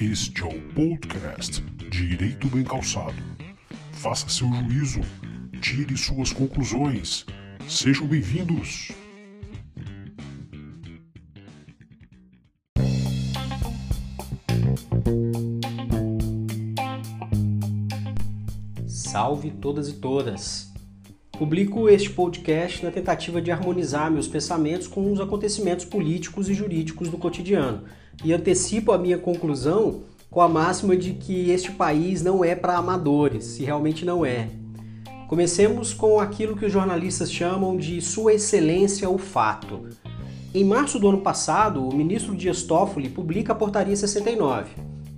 Este é o podcast Direito Bem Calçado. Faça seu juízo, tire suas conclusões. Sejam bem-vindos. Salve todas e todas! Publico este podcast na tentativa de harmonizar meus pensamentos com os acontecimentos políticos e jurídicos do cotidiano e antecipo a minha conclusão com a máxima de que este país não é para amadores, se realmente não é. Comecemos com aquilo que os jornalistas chamam de Sua Excelência o Fato. Em março do ano passado, o ministro Dias Toffoli publica a Portaria 69,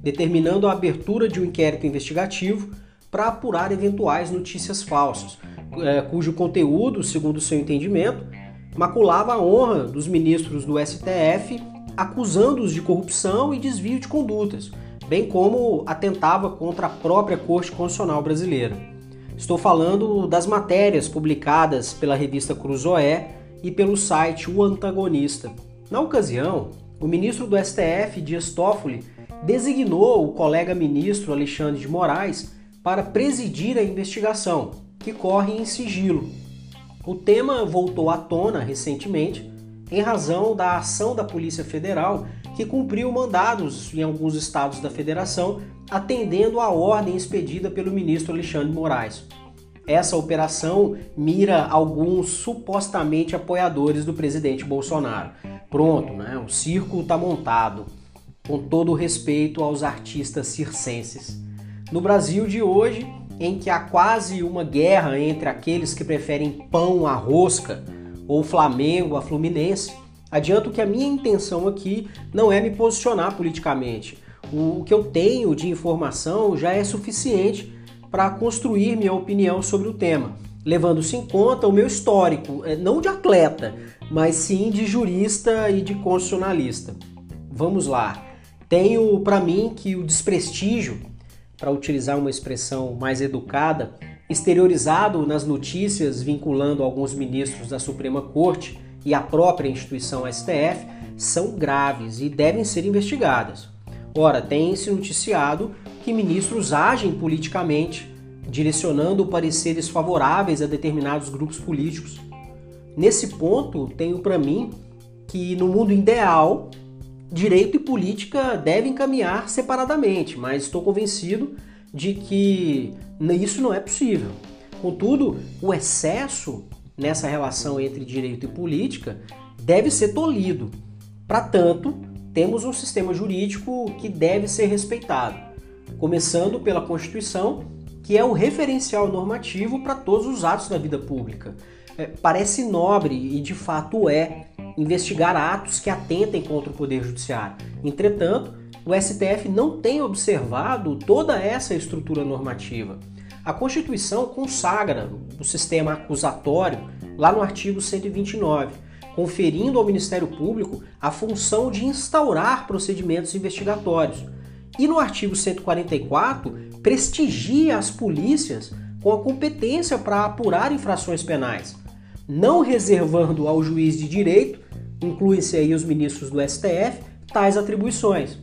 determinando a abertura de um inquérito investigativo para apurar eventuais notícias falsas, é, cujo conteúdo, segundo seu entendimento, maculava a honra dos ministros do STF, acusando-os de corrupção e desvio de condutas, bem como atentava contra a própria Corte Constitucional brasileira. Estou falando das matérias publicadas pela revista Cruzoé e pelo site O Antagonista. Na ocasião, o ministro do STF, Dias Toffoli, designou o colega ministro Alexandre de Moraes para presidir a investigação, que corre em sigilo. O tema voltou à tona recentemente em razão da ação da Polícia Federal que cumpriu mandados em alguns estados da federação, atendendo à ordem expedida pelo ministro Alexandre Moraes. Essa operação mira alguns supostamente apoiadores do presidente Bolsonaro. Pronto, né? O circo está montado, com todo o respeito aos artistas circenses. No Brasil de hoje, em que há quase uma guerra entre aqueles que preferem pão à rosca ou Flamengo a Fluminense, adianto que a minha intenção aqui não é me posicionar politicamente. O que eu tenho de informação já é suficiente para construir minha opinião sobre o tema, levando-se em conta o meu histórico, é, não de atleta, mas sim de jurista e de constitucionalista. Vamos lá. Tenho para mim que o desprestígio para utilizar uma expressão mais educada, exteriorizado nas notícias vinculando alguns ministros da Suprema Corte e a própria instituição STF, são graves e devem ser investigadas. Ora, tem-se noticiado que ministros agem politicamente, direcionando pareceres favoráveis a determinados grupos políticos. Nesse ponto, tenho para mim que no mundo ideal direito e política devem caminhar separadamente, mas estou convencido de que isso não é possível. Contudo, o excesso nessa relação entre direito e política deve ser tolhido. Para tanto, temos um sistema jurídico que deve ser respeitado, começando pela Constituição, que é o referencial normativo para todos os atos da vida pública. É, parece nobre e de fato é investigar atos que atentem contra o Poder Judiciário. Entretanto, o STF não tem observado toda essa estrutura normativa. A Constituição consagra o sistema acusatório lá no artigo 129, conferindo ao Ministério Público a função de instaurar procedimentos investigatórios. E no artigo 144, prestigia as polícias com a competência para apurar infrações penais, não reservando ao juiz de direito incluem-se aí os ministros do STF, tais atribuições.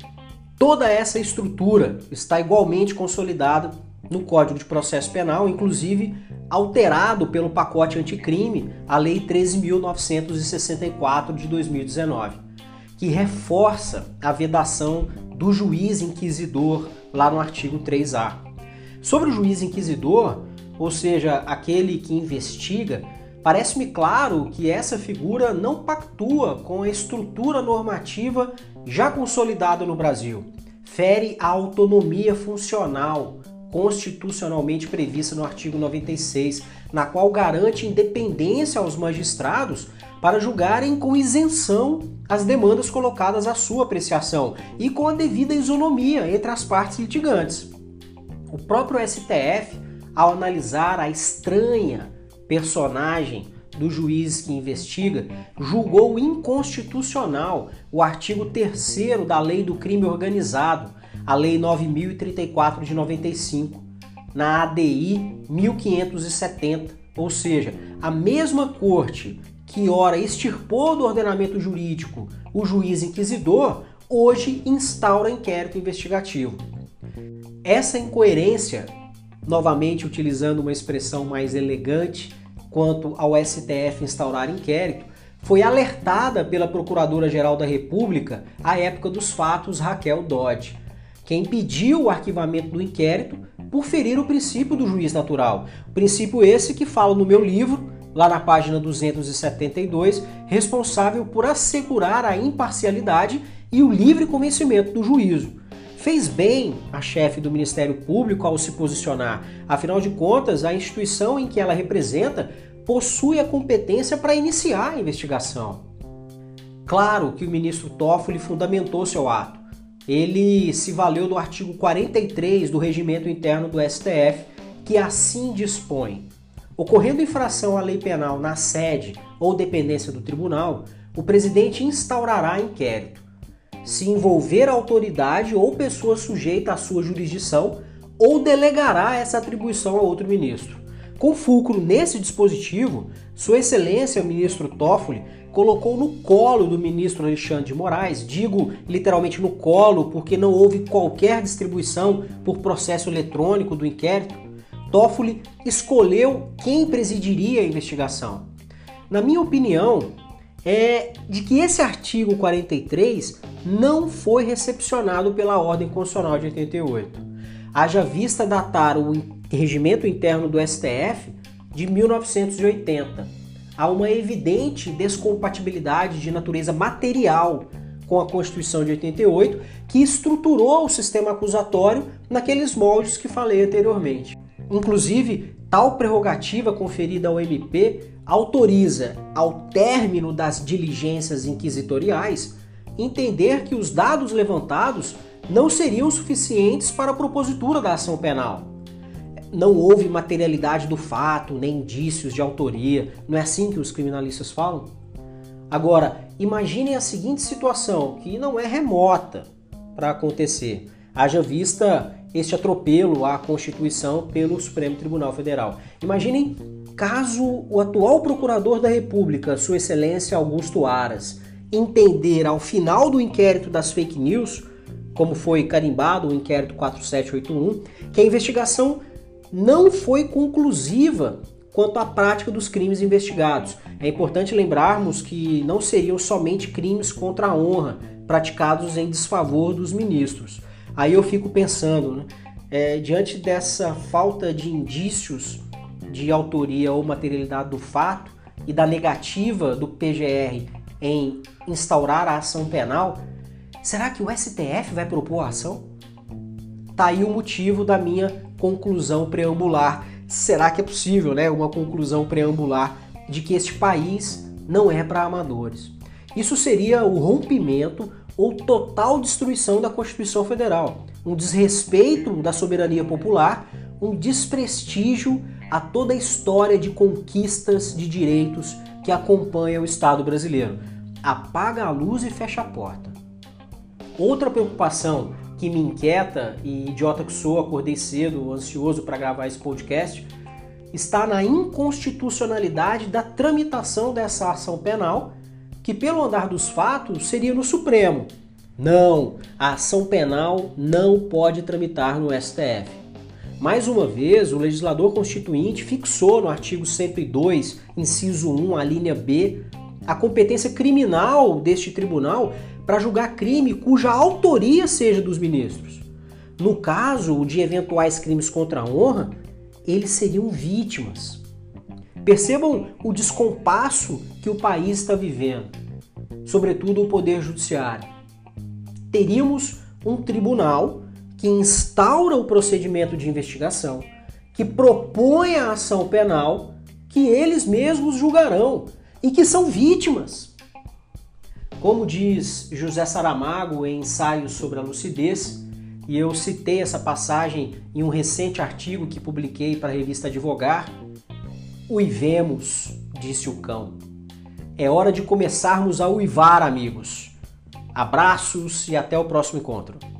Toda essa estrutura está igualmente consolidada no Código de Processo Penal, inclusive alterado pelo pacote anticrime, a Lei 13.964 de 2019, que reforça a vedação do juiz inquisidor lá no artigo 3A. Sobre o juiz inquisidor, ou seja, aquele que investiga, Parece-me claro que essa figura não pactua com a estrutura normativa já consolidada no Brasil. Fere a autonomia funcional constitucionalmente prevista no artigo 96, na qual garante independência aos magistrados para julgarem com isenção as demandas colocadas à sua apreciação e com a devida isonomia entre as partes litigantes. O próprio STF, ao analisar a estranha personagem do juiz que investiga, julgou inconstitucional o artigo 3 da Lei do Crime Organizado, a Lei 9034 de 95, na ADI 1570, ou seja, a mesma corte que ora extirpou do ordenamento jurídico o juiz inquisidor, hoje instaura inquérito investigativo. Essa incoerência, novamente utilizando uma expressão mais elegante quanto ao STF instaurar inquérito, foi alertada pela Procuradora-Geral da República à época dos fatos Raquel Dodge, que impediu o arquivamento do inquérito por ferir o princípio do juiz natural. Princípio esse que falo no meu livro, lá na página 272, responsável por assegurar a imparcialidade e o livre convencimento do juízo. Fez bem a chefe do Ministério Público ao se posicionar, afinal de contas, a instituição em que ela representa possui a competência para iniciar a investigação. Claro que o ministro Toffoli fundamentou seu ato. Ele se valeu do artigo 43 do Regimento Interno do STF, que assim dispõe: ocorrendo infração à lei penal na sede ou dependência do tribunal, o presidente instaurará inquérito. Se envolver a autoridade ou pessoa sujeita à sua jurisdição, ou delegará essa atribuição a outro ministro. Com fulcro nesse dispositivo, Sua Excelência o ministro Toffoli colocou no colo do ministro Alexandre de Moraes, digo literalmente no colo porque não houve qualquer distribuição por processo eletrônico do inquérito, Toffoli escolheu quem presidiria a investigação. Na minha opinião, é de que esse artigo 43 não foi recepcionado pela Ordem Constitucional de 88. Haja vista datar o regimento interno do STF de 1980. Há uma evidente descompatibilidade de natureza material com a Constituição de 88, que estruturou o sistema acusatório naqueles moldes que falei anteriormente. Inclusive, tal prerrogativa conferida ao MP autoriza, ao término das diligências inquisitoriais, entender que os dados levantados não seriam suficientes para a propositura da ação penal não houve materialidade do fato, nem indícios de autoria. Não é assim que os criminalistas falam? Agora, imaginem a seguinte situação, que não é remota para acontecer. Haja vista este atropelo à Constituição pelo Supremo Tribunal Federal. Imaginem caso o atual Procurador da República, Sua Excelência Augusto Aras, entender ao final do inquérito das fake news, como foi carimbado o inquérito 4781, que a investigação não foi conclusiva quanto à prática dos crimes investigados. É importante lembrarmos que não seriam somente crimes contra a honra praticados em desfavor dos ministros. Aí eu fico pensando, né, é, diante dessa falta de indícios de autoria ou materialidade do fato e da negativa do PGR em instaurar a ação penal, será que o STF vai propor a ação? Tá aí o motivo da minha conclusão preambular. Será que é possível, né, uma conclusão preambular de que este país não é para amadores? Isso seria o rompimento ou total destruição da Constituição Federal, um desrespeito da soberania popular, um desprestígio a toda a história de conquistas de direitos que acompanha o Estado brasileiro. Apaga a luz e fecha a porta. Outra preocupação que me inquieta, e idiota que sou, acordei cedo, ansioso para gravar esse podcast, está na inconstitucionalidade da tramitação dessa ação penal, que pelo andar dos fatos seria no Supremo. Não, a ação penal não pode tramitar no STF. Mais uma vez, o legislador constituinte fixou no artigo 102, inciso 1, a linha B, a competência criminal deste tribunal para julgar crime cuja autoria seja dos ministros. No caso de eventuais crimes contra a honra, eles seriam vítimas. Percebam o descompasso que o país está vivendo, sobretudo o Poder Judiciário. Teríamos um tribunal que instaura o procedimento de investigação, que propõe a ação penal, que eles mesmos julgarão e que são vítimas. Como diz José Saramago em Ensaios sobre a Lucidez, e eu citei essa passagem em um recente artigo que publiquei para a revista Advogar, uivemos, disse o cão. É hora de começarmos a uivar, amigos. Abraços e até o próximo encontro.